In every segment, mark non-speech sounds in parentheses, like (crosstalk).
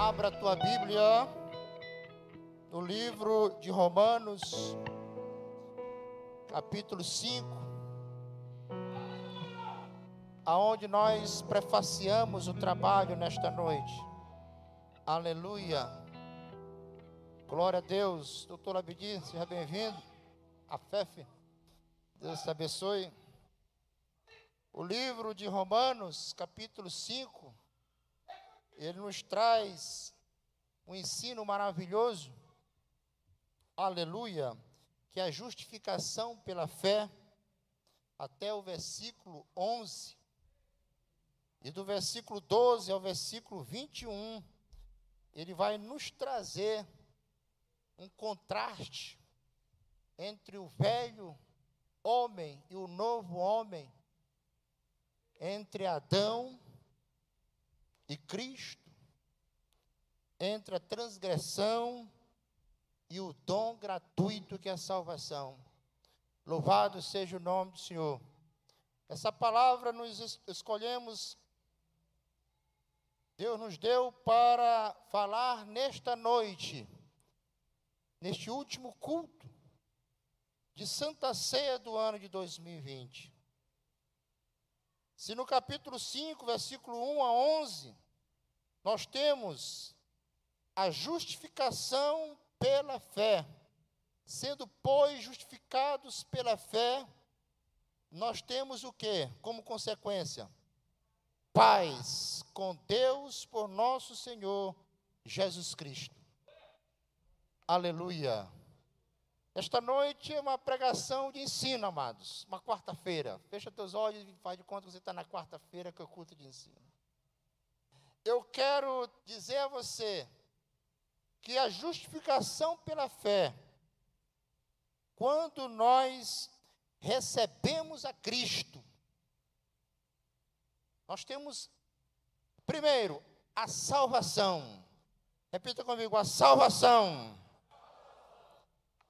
Abra a tua Bíblia no livro de Romanos, capítulo 5, aonde nós prefaciamos o trabalho nesta noite. Aleluia. Glória a Deus. Doutor Abdi, seja bem-vindo. A FEF. Deus te abençoe. O livro de Romanos, capítulo 5, ele nos traz um ensino maravilhoso, aleluia, que é a justificação pela fé, até o versículo 11, e do versículo 12 ao versículo 21, ele vai nos trazer um contraste entre o velho homem e o novo homem entre Adão e Cristo, entre a transgressão e o dom gratuito que é a salvação. Louvado seja o nome do Senhor. Essa palavra nós escolhemos, Deus nos deu para falar nesta noite, neste último culto de Santa Ceia do ano de 2020. Se no capítulo 5, versículo 1 a 11, nós temos a justificação pela fé, sendo, pois, justificados pela fé, nós temos o que como consequência? Paz com Deus por nosso Senhor Jesus Cristo. Aleluia. Esta noite é uma pregação de ensino, amados. Uma quarta-feira. Fecha teus olhos e faz de conta que você está na quarta-feira que é o culto de ensino. Eu quero dizer a você que a justificação pela fé, quando nós recebemos a Cristo, nós temos, primeiro, a salvação. Repita comigo: a salvação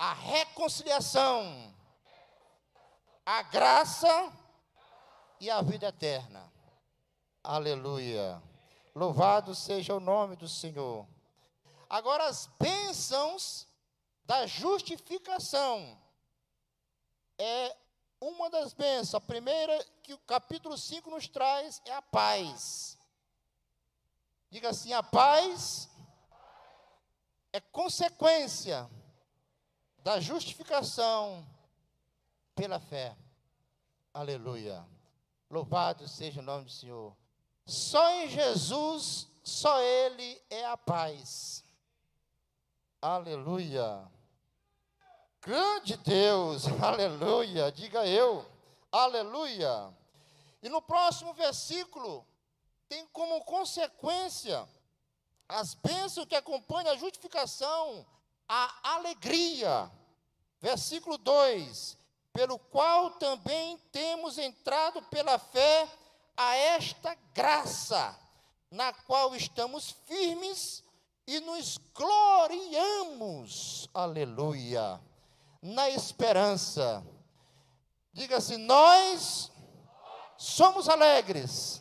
a reconciliação, a graça e a vida eterna. Aleluia. Louvado seja o nome do Senhor. Agora, as bênçãos da justificação é uma das bênçãos. A primeira que o capítulo 5 nos traz é a paz. Diga assim: a paz é consequência da justificação pela fé. Aleluia. Louvado seja o nome do Senhor. Só em Jesus, só Ele é a paz. Aleluia. Grande Deus, (laughs) aleluia. Diga eu, aleluia. E no próximo versículo, tem como consequência as bênçãos que acompanham a justificação a alegria. Versículo 2: Pelo qual também temos entrado pela fé a esta graça, na qual estamos firmes e nos gloriamos, aleluia, na esperança. Diga assim: nós somos alegres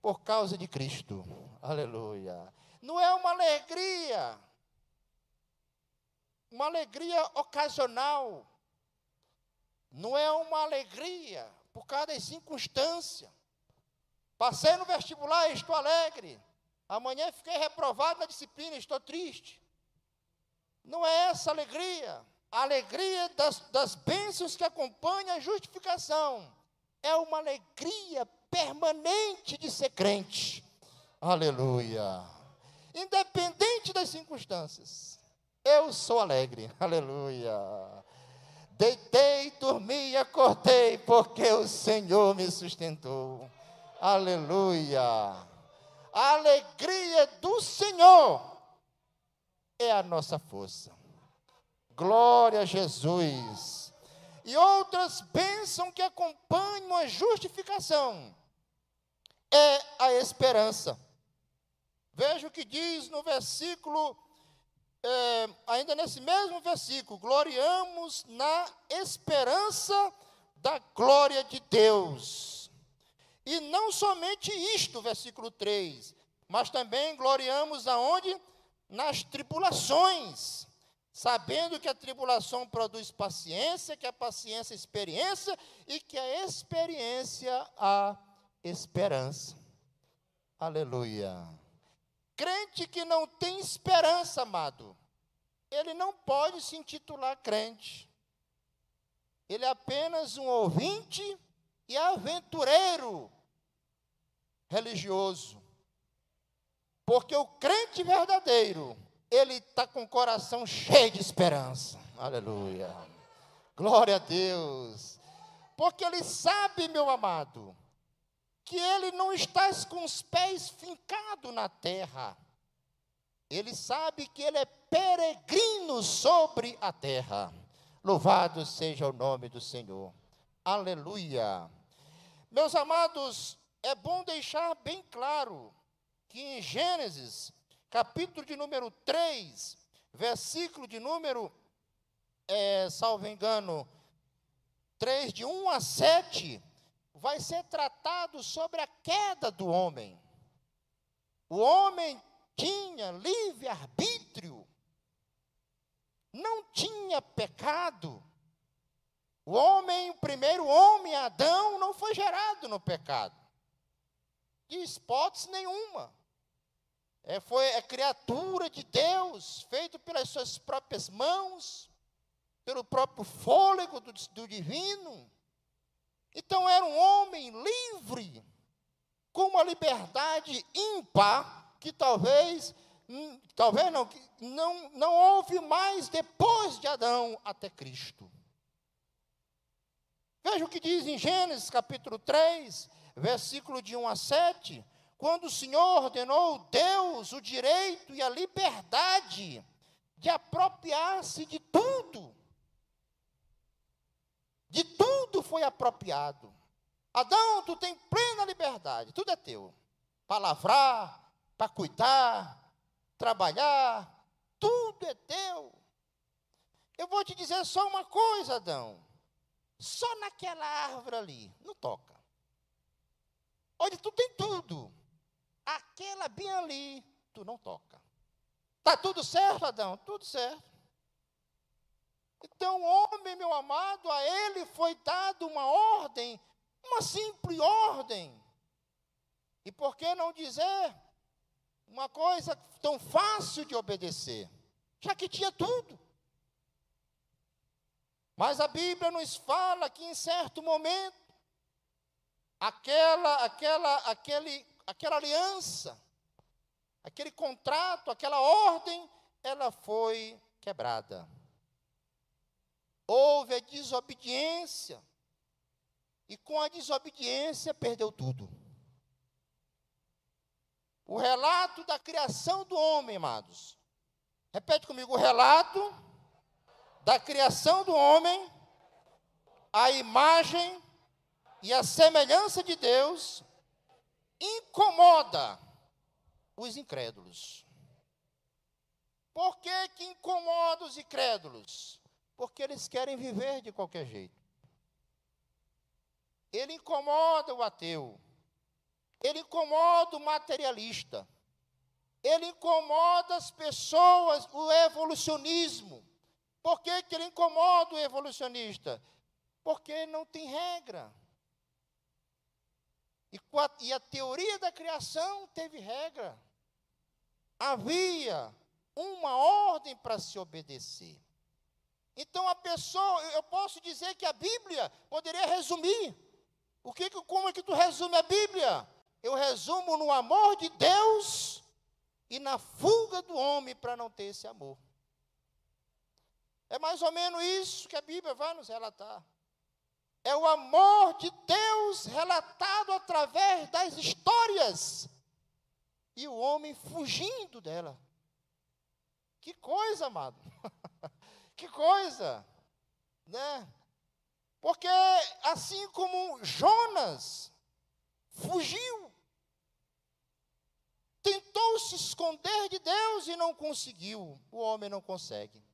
por causa de Cristo, aleluia. Não é uma alegria uma alegria ocasional. Não é uma alegria por causa das circunstâncias. Passei no vestibular estou alegre. Amanhã fiquei reprovado na disciplina, estou triste. Não é essa alegria. A alegria das, das bênçãos que acompanham a justificação. É uma alegria permanente de ser crente. Aleluia. Independente das circunstâncias. Eu sou alegre, (laughs) aleluia. Deitei, dormi acordei, porque o Senhor me sustentou, aleluia. A alegria do Senhor é a nossa força. Glória a Jesus. E outras bênçãos que acompanham a justificação é a esperança. Veja o que diz no versículo é, ainda nesse mesmo versículo, gloriamos na esperança da glória de Deus. E não somente isto, versículo 3, mas também gloriamos aonde? Nas tribulações, sabendo que a tribulação produz paciência, que a paciência experiência e que a experiência a esperança. Aleluia. Crente que não tem esperança, amado, ele não pode se intitular crente. Ele é apenas um ouvinte e aventureiro religioso. Porque o crente verdadeiro, ele está com o coração cheio de esperança. Aleluia. Glória a Deus. Porque ele sabe, meu amado, que ele não está com os pés fincados na terra. Ele sabe que ele é peregrino sobre a terra. Louvado seja o nome do Senhor. Aleluia. Meus amados, é bom deixar bem claro que em Gênesis, capítulo de número 3, versículo de número, é, salvo engano, 3, de 1 a 7, vai ser tratado sobre a queda do homem. O homem tinha livre-arbítrio, não tinha pecado. O homem, o primeiro homem, Adão, não foi gerado no pecado. De hipótese nenhuma. É, foi é criatura de Deus, feito pelas suas próprias mãos, pelo próprio fôlego do, do divino. Então era um homem livre, com uma liberdade ímpar, que talvez, hum, talvez não, não, não houve mais depois de Adão até Cristo. Veja o que diz em Gênesis capítulo 3, versículo de 1 a 7 quando o Senhor ordenou Deus o direito e a liberdade de apropriar-se de tudo. De tudo foi apropriado. Adão, tu tem plena liberdade, tudo é teu. Para lavrar, para cuidar, trabalhar, tudo é teu. Eu vou te dizer só uma coisa, Adão. Só naquela árvore ali, não toca. Olha, tu tem tudo aquela bem ali, tu não toca. Está tudo certo, Adão? Tudo certo. Então, homem, meu amado, a ele foi dado uma ordem, uma simples ordem. E por que não dizer uma coisa tão fácil de obedecer? Já que tinha tudo. Mas a Bíblia nos fala que em certo momento, aquela, aquela, aquele aquela aliança, aquele contrato, aquela ordem, ela foi quebrada. Houve a desobediência. E com a desobediência perdeu tudo. O relato da criação do homem, amados. Repete comigo: o relato da criação do homem, a imagem e a semelhança de Deus incomoda os incrédulos. Por que, que incomoda os incrédulos? Porque eles querem viver de qualquer jeito. Ele incomoda o ateu. Ele incomoda o materialista. Ele incomoda as pessoas, o evolucionismo. Por que, que ele incomoda o evolucionista? Porque não tem regra. E e a teoria da criação teve regra. Havia uma ordem para se obedecer. Então a pessoa, eu posso dizer que a Bíblia poderia resumir. O que, como é que tu resume a Bíblia? Eu resumo no amor de Deus e na fuga do homem para não ter esse amor. É mais ou menos isso que a Bíblia vai nos relatar. É o amor de Deus relatado através das histórias. E o homem fugindo dela. Que coisa, amado. (laughs) que coisa. Né? Porque assim como Jonas fugiu, tentou se esconder de Deus e não conseguiu, o homem não consegue.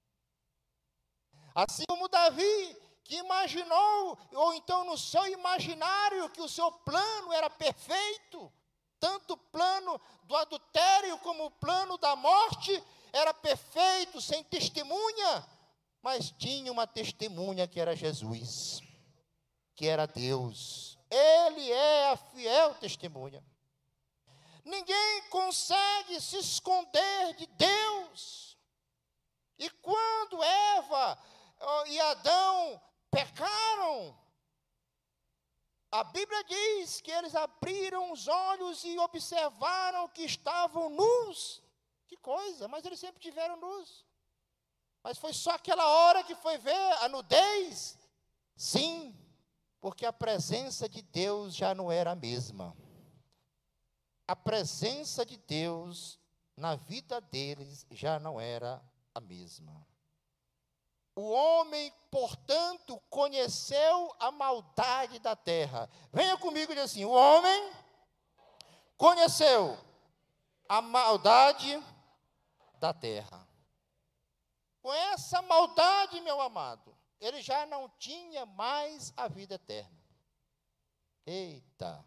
Assim como Davi que imaginou, ou então no seu imaginário, que o seu plano era perfeito, Tanto o plano do adultério como o plano da morte era perfeito, sem testemunha, mas tinha uma testemunha que era Jesus, que era Deus. Ele é a fiel testemunha. Ninguém consegue se esconder de Deus. E quando Eva e Adão pecaram, a Bíblia diz que eles abriram os olhos e observaram que estavam nus. Que coisa, mas eles sempre tiveram nus. Mas foi só aquela hora que foi ver a nudez? Sim, porque a presença de Deus já não era a mesma. A presença de Deus na vida deles já não era a mesma. O homem, portanto, conheceu a maldade da terra. Venha comigo e diga assim: o homem conheceu a maldade da terra. Com essa maldade, meu amado, ele já não tinha mais a vida eterna. Eita!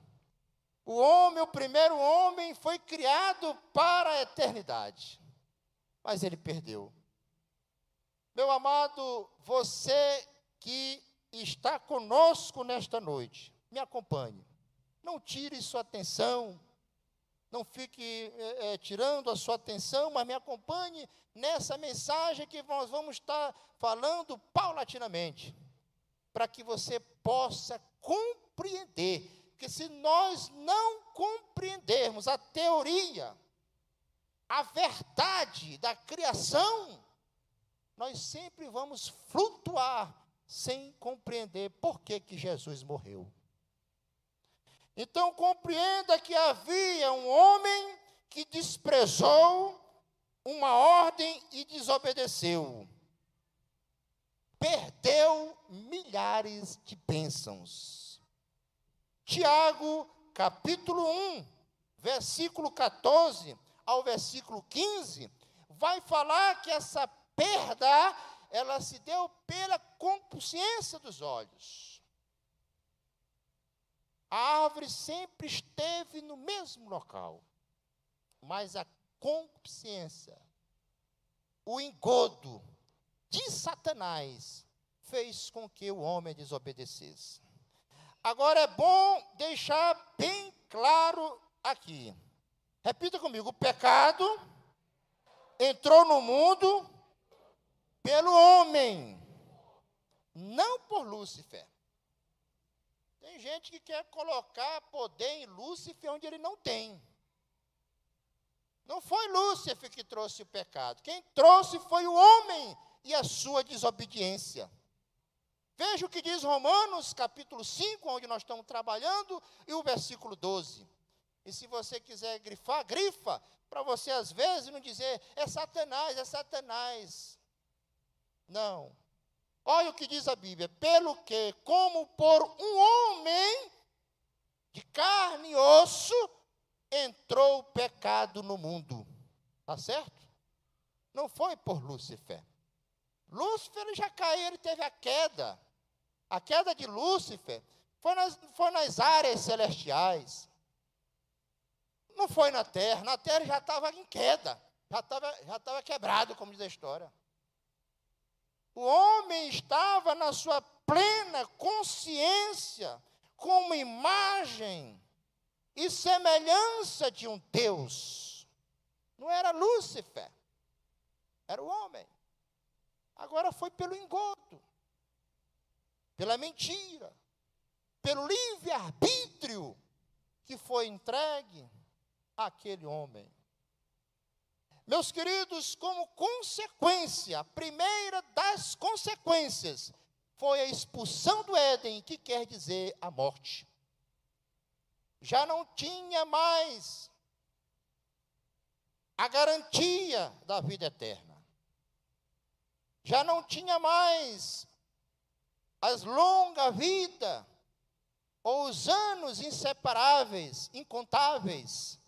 O homem, o primeiro homem, foi criado para a eternidade, mas ele perdeu. Meu amado, você que está conosco nesta noite, me acompanhe. Não tire sua atenção, não fique é, é, tirando a sua atenção, mas me acompanhe nessa mensagem que nós vamos estar falando paulatinamente, para que você possa compreender. Porque se nós não compreendermos a teoria, a verdade da criação, nós sempre vamos flutuar sem compreender por que, que Jesus morreu. Então compreenda que havia um homem que desprezou uma ordem e desobedeceu. Perdeu milhares de bênçãos. Tiago, capítulo 1, versículo 14 ao versículo 15, vai falar que essa perda, ela se deu pela consciência dos olhos. A árvore sempre esteve no mesmo local, mas a consciência, o engodo de Satanás fez com que o homem desobedecesse. Agora é bom deixar bem claro aqui. Repita comigo: o pecado entrou no mundo pelo homem, não por Lúcifer. Tem gente que quer colocar poder em Lúcifer onde ele não tem. Não foi Lúcifer que trouxe o pecado. Quem trouxe foi o homem e a sua desobediência. Veja o que diz Romanos, capítulo 5, onde nós estamos trabalhando, e o versículo 12. E se você quiser grifar, grifa, para você às vezes não dizer, é Satanás, é Satanás. Não. Olha o que diz a Bíblia: pelo que, como por um homem de carne e osso, entrou o pecado no mundo. Está certo? Não foi por Lúcifer. Lúcifer já caiu, ele teve a queda. A queda de Lúcifer foi nas, foi nas áreas celestiais. Não foi na terra. Na terra já estava em queda. Já estava já quebrado, como diz a história. O homem estava na sua plena consciência, como imagem e semelhança de um Deus. Não era Lúcifer, era o homem. Agora foi pelo engodo, pela mentira, pelo livre-arbítrio que foi entregue àquele homem. Meus queridos, como consequência, a primeira das consequências foi a expulsão do Éden, que quer dizer a morte. Já não tinha mais a garantia da vida eterna. Já não tinha mais as longa vida ou os anos inseparáveis, incontáveis,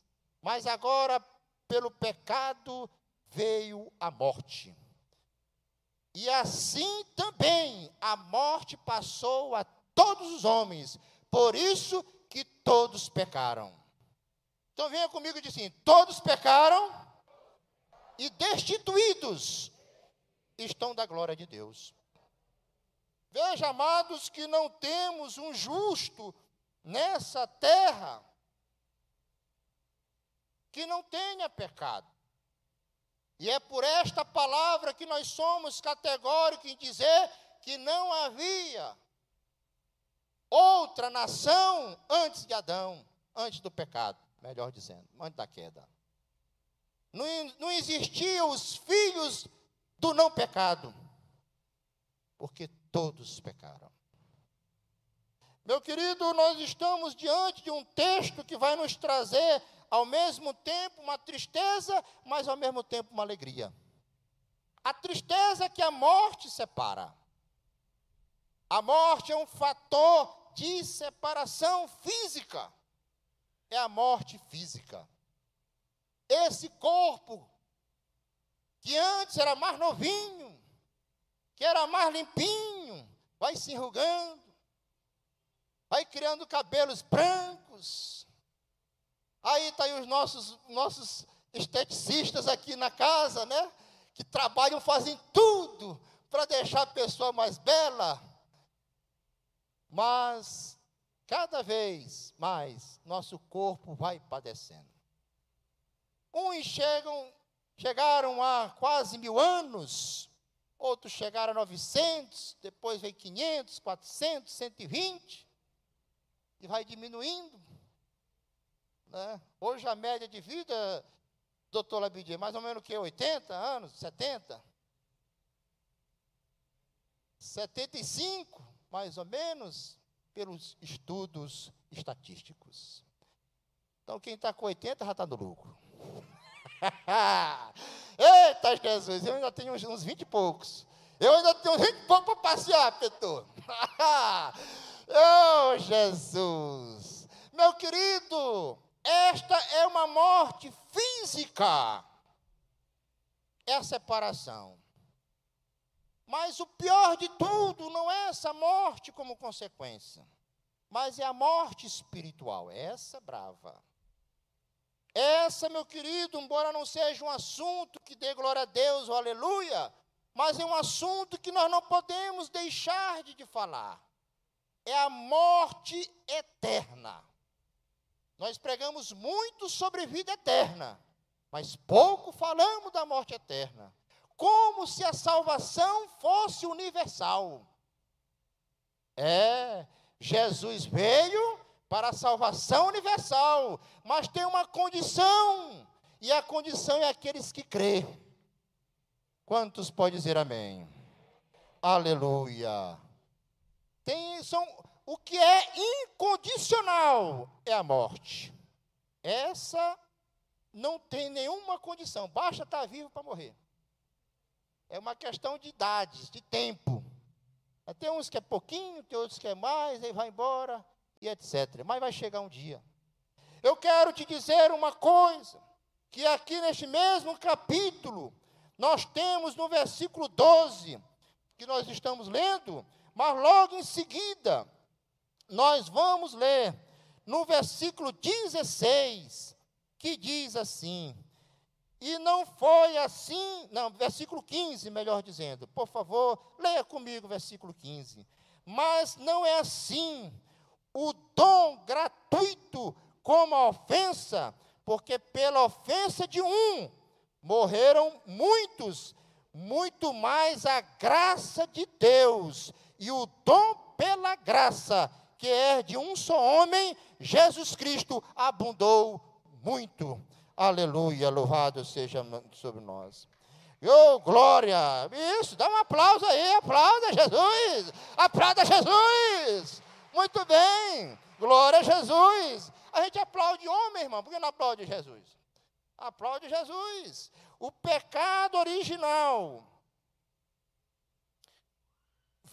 mas agora pelo pecado veio a morte. E assim também a morte passou a todos os homens, por isso que todos pecaram. Então venha comigo e diz assim: todos pecaram e destituídos estão da glória de Deus. Veja, amados, que não temos um justo nessa terra que não tenha pecado. E é por esta palavra que nós somos categóricos em dizer que não havia outra nação antes de Adão, antes do pecado, melhor dizendo, antes da queda. Não, não existiam os filhos do não pecado, porque todos pecaram. Meu querido, nós estamos diante de um texto que vai nos trazer ao mesmo tempo uma tristeza, mas ao mesmo tempo uma alegria. A tristeza que a morte separa. A morte é um fator de separação física. É a morte física. Esse corpo, que antes era mais novinho, que era mais limpinho, vai se enrugando, vai criando cabelos brancos. Aí está aí os nossos, nossos esteticistas aqui na casa, né? Que trabalham, fazem tudo para deixar a pessoa mais bela mas cada vez mais nosso corpo vai padecendo. Uns chegam, chegaram a quase mil anos, outros chegaram a 900, depois vem 500, 400, 120, e vai diminuindo. Né? Hoje a média de vida, doutor Labidia, é mais ou menos o que? 80 anos, 70? 75? mais ou menos, pelos estudos estatísticos. Então, quem está com 80 já está no lucro. (laughs) Eita, Jesus, eu ainda tenho uns, uns 20 e poucos. Eu ainda tenho uns 20 e poucos para passear, Petor. (laughs) oh, Jesus. Meu querido, esta é uma morte física. É a separação. Mas o pior de tudo não é essa morte como consequência, mas é a morte espiritual, é essa brava. Essa, meu querido, embora não seja um assunto que dê glória a Deus, ou aleluia, mas é um assunto que nós não podemos deixar de, de falar. É a morte eterna. Nós pregamos muito sobre vida eterna, mas pouco falamos da morte eterna como se a salvação fosse universal. É, Jesus veio para a salvação universal, mas tem uma condição, e a condição é aqueles que crê. Quantos podem dizer amém? Aleluia. Tem, são, o que é incondicional é a morte. Essa não tem nenhuma condição, basta estar vivo para morrer. É uma questão de idades, de tempo. Tem uns que é pouquinho, tem outros que é mais, aí vai embora e etc. Mas vai chegar um dia. Eu quero te dizer uma coisa, que aqui neste mesmo capítulo, nós temos no versículo 12, que nós estamos lendo, mas logo em seguida, nós vamos ler no versículo 16, que diz assim: e não foi assim, não, versículo 15, melhor dizendo. Por favor, leia comigo versículo 15. Mas não é assim o dom gratuito como a ofensa, porque pela ofensa de um morreram muitos, muito mais a graça de Deus e o dom pela graça, que é de um só homem, Jesus Cristo, abundou muito. Aleluia, louvado seja sobre nós. Oh, glória! Isso, dá um aplauso aí, aplauda Jesus! Aplauda Jesus! Muito bem! Glória a Jesus! A gente aplaude homem, irmão, por que não aplaude Jesus? Aplaude Jesus! O pecado original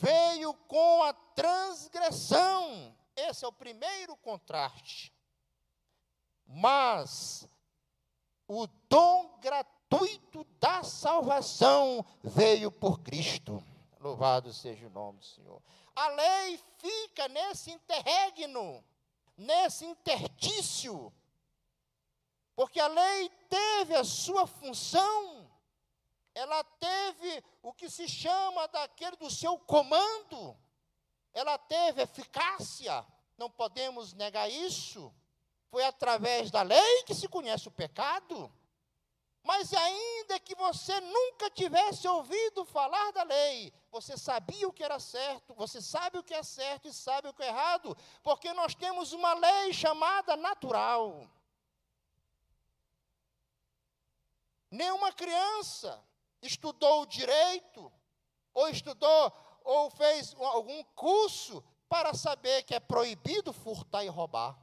veio com a transgressão. Esse é o primeiro contraste. Mas o dom gratuito da salvação veio por Cristo. Louvado seja o nome do Senhor. A lei fica nesse interregno, nesse intertício, Porque a lei teve a sua função, ela teve o que se chama daquele do seu comando, ela teve eficácia, não podemos negar isso. Foi através da lei que se conhece o pecado. Mas ainda que você nunca tivesse ouvido falar da lei, você sabia o que era certo, você sabe o que é certo e sabe o que é errado, porque nós temos uma lei chamada natural. Nenhuma criança estudou direito, ou estudou, ou fez algum curso para saber que é proibido furtar e roubar.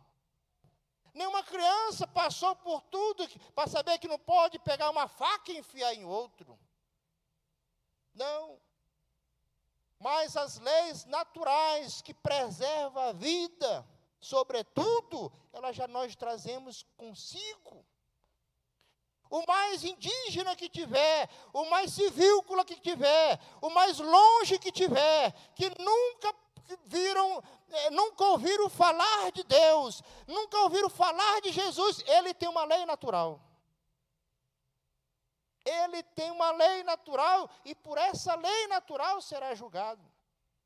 Nenhuma criança passou por tudo para saber que não pode pegar uma faca e enfiar em outro. Não. Mas as leis naturais que preservam a vida, sobretudo, elas já nós trazemos consigo. O mais indígena que tiver, o mais civícola que tiver, o mais longe que tiver, que nunca viram, eh, nunca ouviram falar de Deus, nunca ouviram falar de Jesus, ele tem uma lei natural. Ele tem uma lei natural e por essa lei natural será julgado.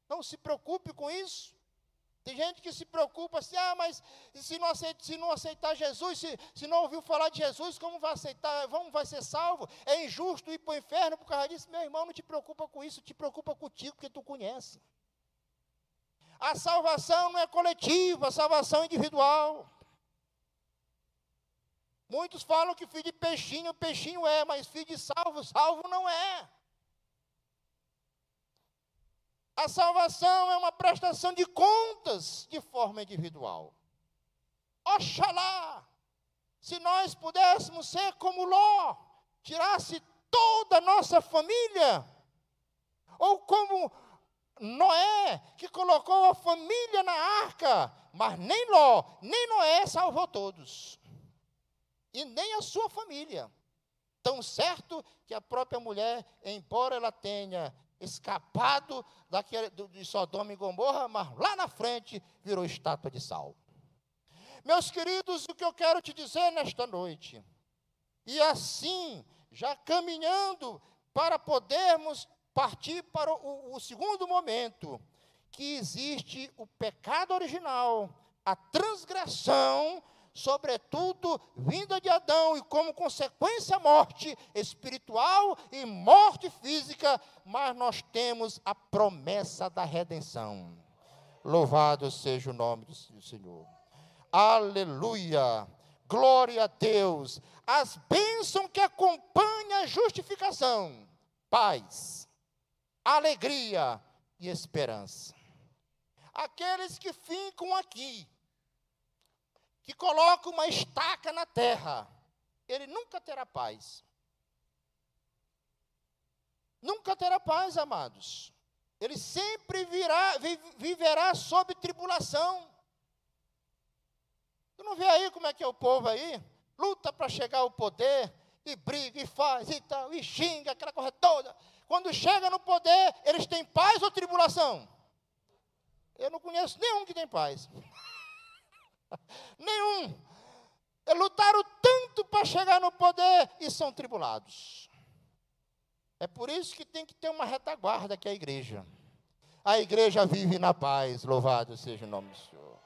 Não se preocupe com isso. Tem gente que se preocupa assim, ah, mas se não, aceitar, se não aceitar Jesus, se, se não ouviu falar de Jesus, como vai aceitar, como vai ser salvo? É injusto ir para o inferno por causa disso. Meu irmão, não te preocupa com isso, te preocupa contigo, porque tu conhece. A salvação não é coletiva, a salvação é individual. Muitos falam que filho de peixinho, peixinho é, mas filho de salvo, salvo não é. A salvação é uma prestação de contas de forma individual. Oxalá, se nós pudéssemos ser como Ló, tirasse toda a nossa família, ou como Noé, que colocou a família na arca, mas nem Ló, nem Noé salvou todos, e nem a sua família. Tão certo que a própria mulher, embora ela tenha escapado daquele, de Sodoma e Gomorra, mas lá na frente virou estátua de sal. Meus queridos, o que eu quero te dizer nesta noite, e assim, já caminhando para podermos partir para o, o segundo momento, que existe o pecado original, a transgressão, sobretudo vinda de Adão e como consequência morte espiritual e morte física, mas nós temos a promessa da redenção. Louvado seja o nome do Senhor. Aleluia. Glória a Deus. As bênçãos que acompanham a justificação. Paz alegria e esperança. Aqueles que ficam aqui, que colocam uma estaca na terra, ele nunca terá paz. Nunca terá paz, amados. Ele sempre virá, viverá sob tribulação. Tu não vê aí como é que é o povo aí? Luta para chegar ao poder, e briga, e faz, e tal, e xinga, aquela coisa toda. Quando chega no poder, eles têm paz ou tribulação? Eu não conheço nenhum que tem paz. (laughs) nenhum. Lutaram tanto para chegar no poder e são tribulados. É por isso que tem que ter uma retaguarda que é a igreja. A igreja vive na paz, louvado seja o nome do Senhor.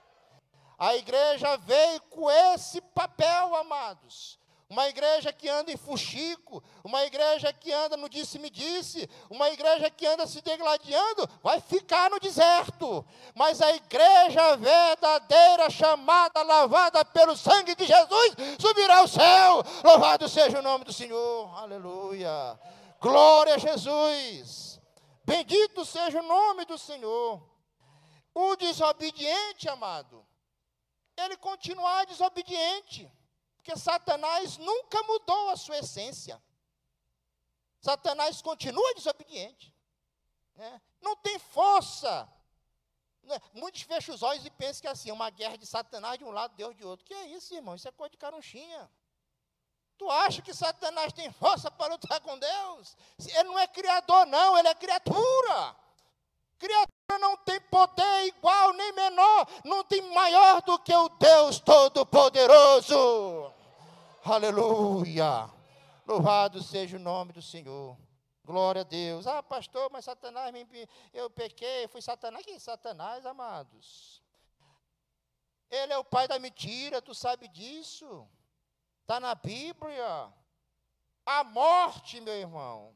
A igreja veio com esse papel, amados uma igreja que anda em fuxico, uma igreja que anda no disse-me-disse, uma igreja que anda se degladiando, vai ficar no deserto. Mas a igreja verdadeira, chamada, lavada pelo sangue de Jesus, subirá ao céu. Louvado seja o nome do Senhor. Aleluia. Glória a Jesus. Bendito seja o nome do Senhor. O desobediente, amado, ele continuar desobediente. Porque Satanás nunca mudou a sua essência. Satanás continua desobediente. Né? Não tem força. Né? Muitos fecham os olhos e pensam que é assim, uma guerra de Satanás de um lado, Deus de outro. Que é isso, irmão? Isso é coisa de carunchinha. Tu acha que Satanás tem força para lutar com Deus? Ele não é criador, não, ele é criatura. Criatura não tem poder igual nem menor, não tem maior do que o Deus Todo-Poderoso. Aleluia. Louvado seja o nome do Senhor. Glória a Deus. Ah, pastor, mas Satanás me. Eu pequei, fui Satanás. Que Satanás, amados? Ele é o pai da mentira, tu sabe disso. Está na Bíblia. A morte, meu irmão,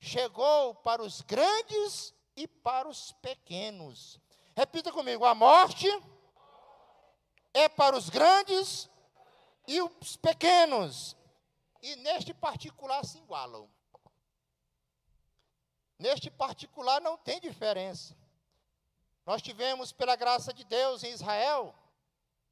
chegou para os grandes e para os pequenos. Repita comigo: a morte é para os grandes e os pequenos. E neste particular se igualam. Neste particular não tem diferença. Nós tivemos, pela graça de Deus, em Israel,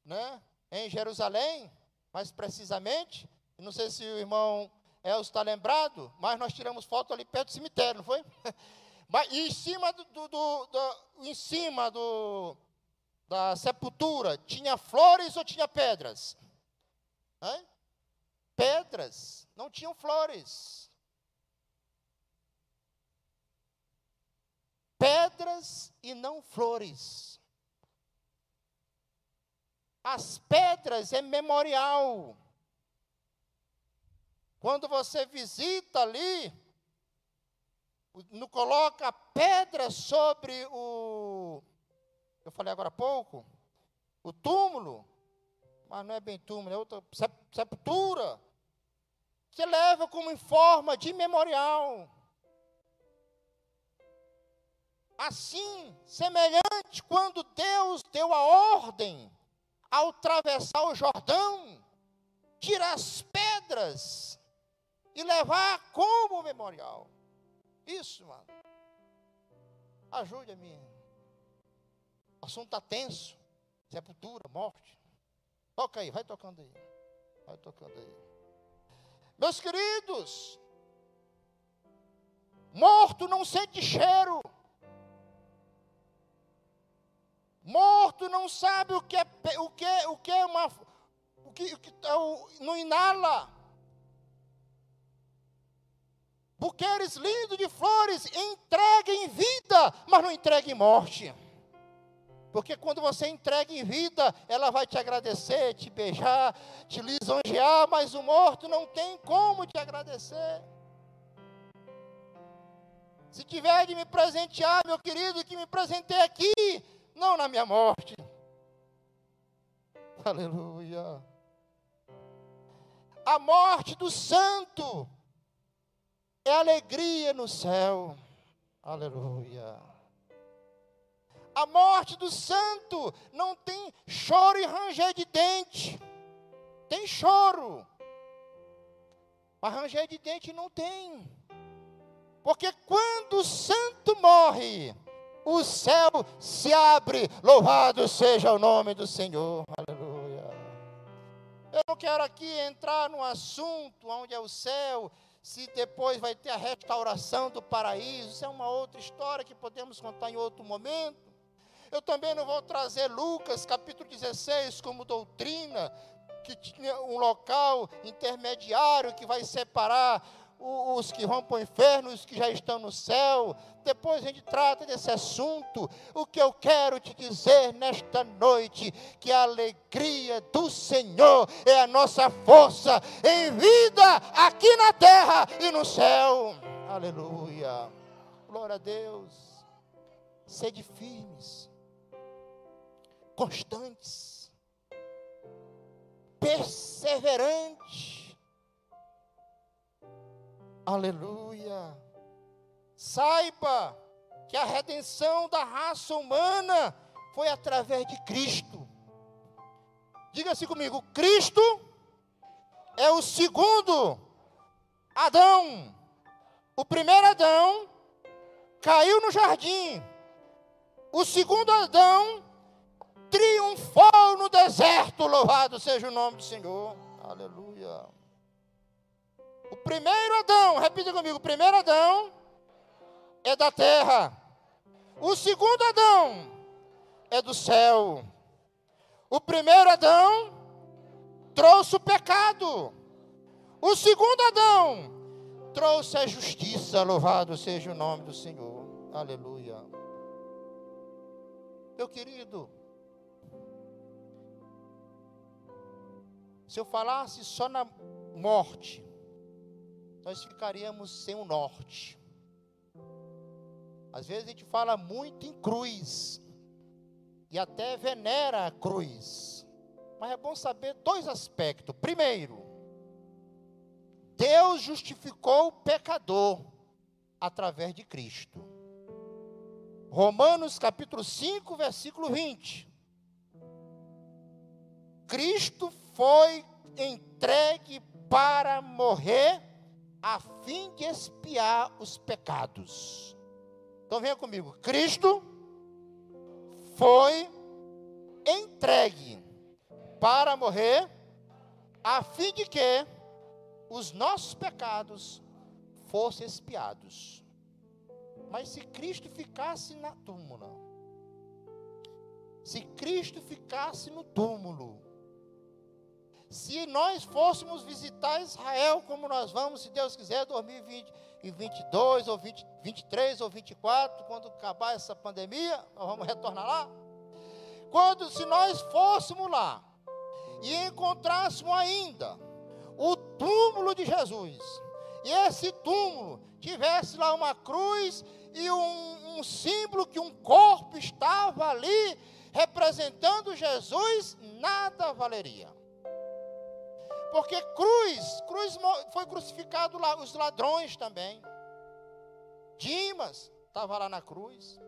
né, em Jerusalém, mais precisamente, não sei se o irmão Elcio está lembrado, mas nós tiramos foto ali perto do cemitério, não foi? (laughs) Mas, e em cima do, do, do, em cima do, da sepultura, tinha flores ou tinha pedras? Hã? Pedras, não tinham flores. Pedras e não flores. As pedras é memorial. Quando você visita ali, não coloca pedra sobre o. Eu falei agora há pouco, o túmulo, mas não é bem túmulo, é outra sepultura, que leva como em forma de memorial. Assim, semelhante, quando Deus deu a ordem ao atravessar o Jordão, tirar as pedras e levar como memorial. Isso, mano. Ajude a mim. O assunto está tenso. Sepultura, morte. Toca aí, vai tocando aí. Vai tocando aí. Meus queridos, morto não sente cheiro. Morto não sabe o que é o que o que é uma o que, o que é não inala. Buqueres lindos de flores, entregue em vida, mas não entregue em morte. Porque quando você entrega em vida, ela vai te agradecer, te beijar, te lisonjear, mas o morto não tem como te agradecer. Se tiver de me presentear, meu querido, que me presentei aqui, não na minha morte. Aleluia. A morte do santo é alegria no céu. Aleluia. A morte do santo não tem choro e ranger de dente. Tem choro. Mas ranger de dente não tem. Porque quando o santo morre, o céu se abre. Louvado seja o nome do Senhor. Aleluia. Eu não quero aqui entrar no assunto onde é o céu se depois vai ter a restauração do paraíso, isso é uma outra história que podemos contar em outro momento. Eu também não vou trazer Lucas capítulo 16 como doutrina, que tinha um local intermediário que vai separar os que vão para o inferno, os que já estão no céu. Depois a gente trata desse assunto. O que eu quero te dizer nesta noite, que a alegria do Senhor é a nossa força em vida aqui na terra e no céu. Aleluia. Glória a Deus. Sede firmes, constantes, perseverantes Aleluia. Saiba que a redenção da raça humana foi através de Cristo. Diga-se comigo: Cristo é o segundo Adão. O primeiro Adão caiu no jardim. O segundo Adão triunfou no deserto. Louvado seja o nome do Senhor. Aleluia. Primeiro Adão, repita comigo: o primeiro Adão é da terra. O segundo Adão é do céu. O primeiro Adão trouxe o pecado. O segundo Adão trouxe a justiça. Louvado seja o nome do Senhor. Aleluia. Meu querido, Se eu falasse só na morte, nós ficaríamos sem o norte. Às vezes a gente fala muito em cruz e até venera a cruz. Mas é bom saber dois aspectos. Primeiro, Deus justificou o pecador através de Cristo. Romanos capítulo 5, versículo 20. Cristo foi entregue para morrer a fim de expiar os pecados. Então venha comigo. Cristo foi entregue para morrer a fim de que os nossos pecados fossem expiados. Mas se Cristo ficasse na túmula, se Cristo ficasse no túmulo, se nós fôssemos visitar Israel, como nós vamos, se Deus quiser, 2022 ou 20, 23 ou 24, quando acabar essa pandemia, nós vamos retornar lá. Quando, se nós fôssemos lá e encontrássemos ainda o túmulo de Jesus, e esse túmulo tivesse lá uma cruz e um, um símbolo que um corpo estava ali representando Jesus, nada valeria. Porque cruz, cruz foi crucificado lá, os ladrões também. Dimas estava lá na cruz.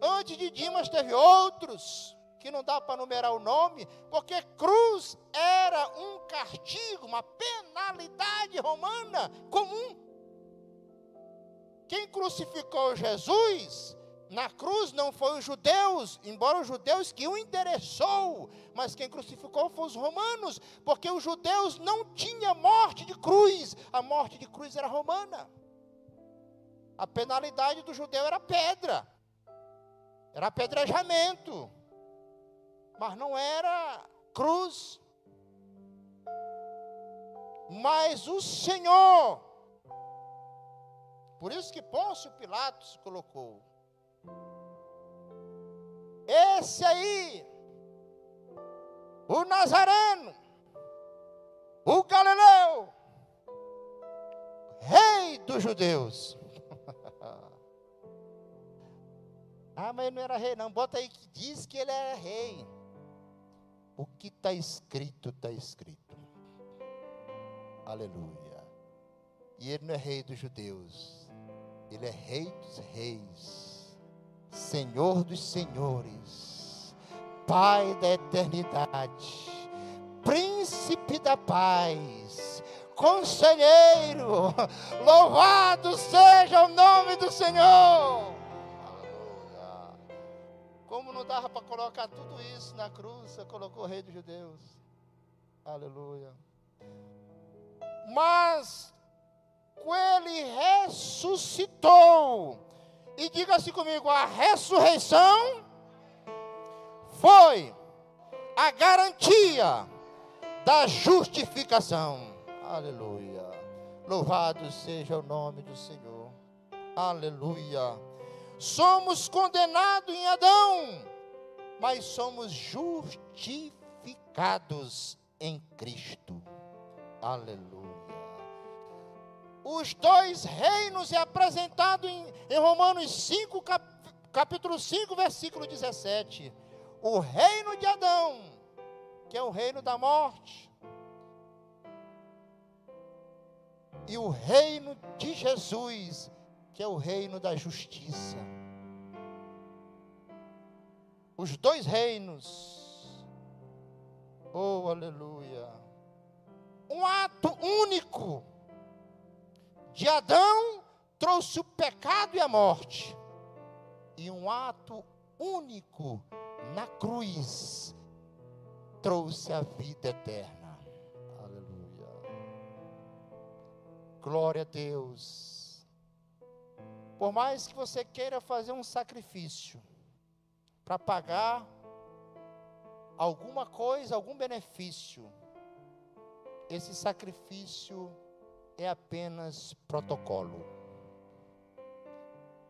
Antes de Dimas teve outros que não dá para numerar o nome, porque cruz era um castigo, uma penalidade romana comum. Quem crucificou Jesus na cruz não foi os judeus, embora os judeus que o interessou, mas quem crucificou foram os romanos, porque os judeus não tinham morte de cruz, a morte de cruz era romana. A penalidade do judeu era pedra, era apedrejamento, mas não era cruz. Mas o Senhor, por isso que Pôncio Pilatos colocou, esse aí, o Nazareno, o Galileu, rei dos judeus. (laughs) ah, mas ele não era rei, não. Bota aí que diz que ele era rei. O que está escrito, está escrito. Aleluia. E ele não é rei dos judeus, ele é rei dos reis Senhor dos senhores, Pai da eternidade, Príncipe da paz, Conselheiro, louvado seja o nome do Senhor. Como não dava para colocar tudo isso na cruz, você colocou o Rei dos Judeus. Aleluia. Mas, ele ressuscitou e diga assim comigo: a ressurreição foi a garantia da justificação. Aleluia. Louvado seja o nome do Senhor. Aleluia. Somos condenados em Adão, mas somos justificados em Cristo. Aleluia os dois reinos é apresentado em, em Romanos 5, cap, capítulo 5, versículo 17. O reino de Adão, que é o reino da morte, e o reino de Jesus, que é o reino da justiça. Os dois reinos. Oh, aleluia. Um ato único de Adão trouxe o pecado e a morte. E um ato único na cruz trouxe a vida eterna. Aleluia. Glória a Deus. Por mais que você queira fazer um sacrifício para pagar alguma coisa, algum benefício, esse sacrifício é apenas protocolo.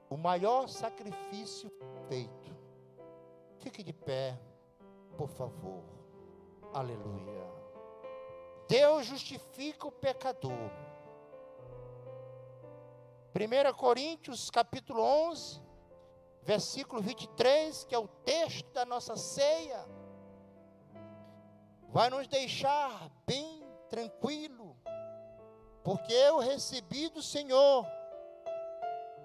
O maior sacrifício feito. Fique de pé, por favor. Aleluia. Deus justifica o pecador. 1 Coríntios capítulo 11, versículo 23, que é o texto da nossa ceia, vai nos deixar bem tranquilo, porque eu recebi do Senhor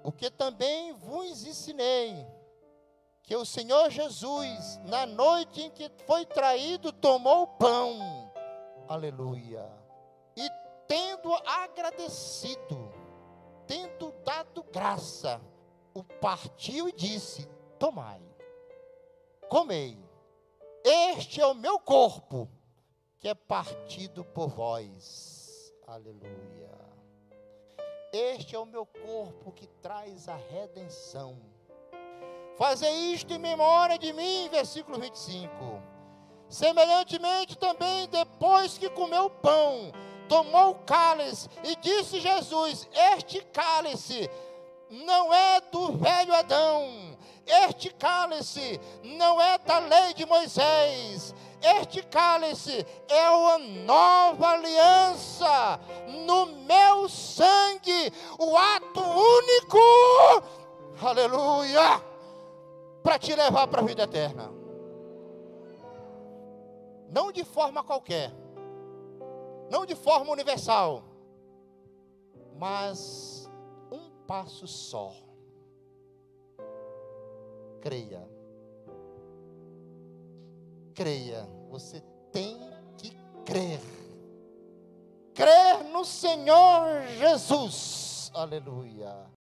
o que também vos ensinei, que o Senhor Jesus, na noite em que foi traído, tomou o pão, aleluia, e tendo agradecido, tendo dado graça, o partiu e disse: Tomai, comei, este é o meu corpo, que é partido por vós, aleluia. Este é o meu corpo que traz a redenção. Fazer isto em memória de mim, versículo 25. Semelhantemente também, depois que comeu o pão, tomou o cálice e disse Jesus: Este cálice não é do velho Adão, este cálice não é da lei de Moisés, este cálice é uma nova aliança no meu sangue, o ato único, aleluia, para te levar para a vida eterna. Não de forma qualquer, não de forma universal, mas um passo só. Creia creia, você tem que crer. Crer no Senhor Jesus. Aleluia.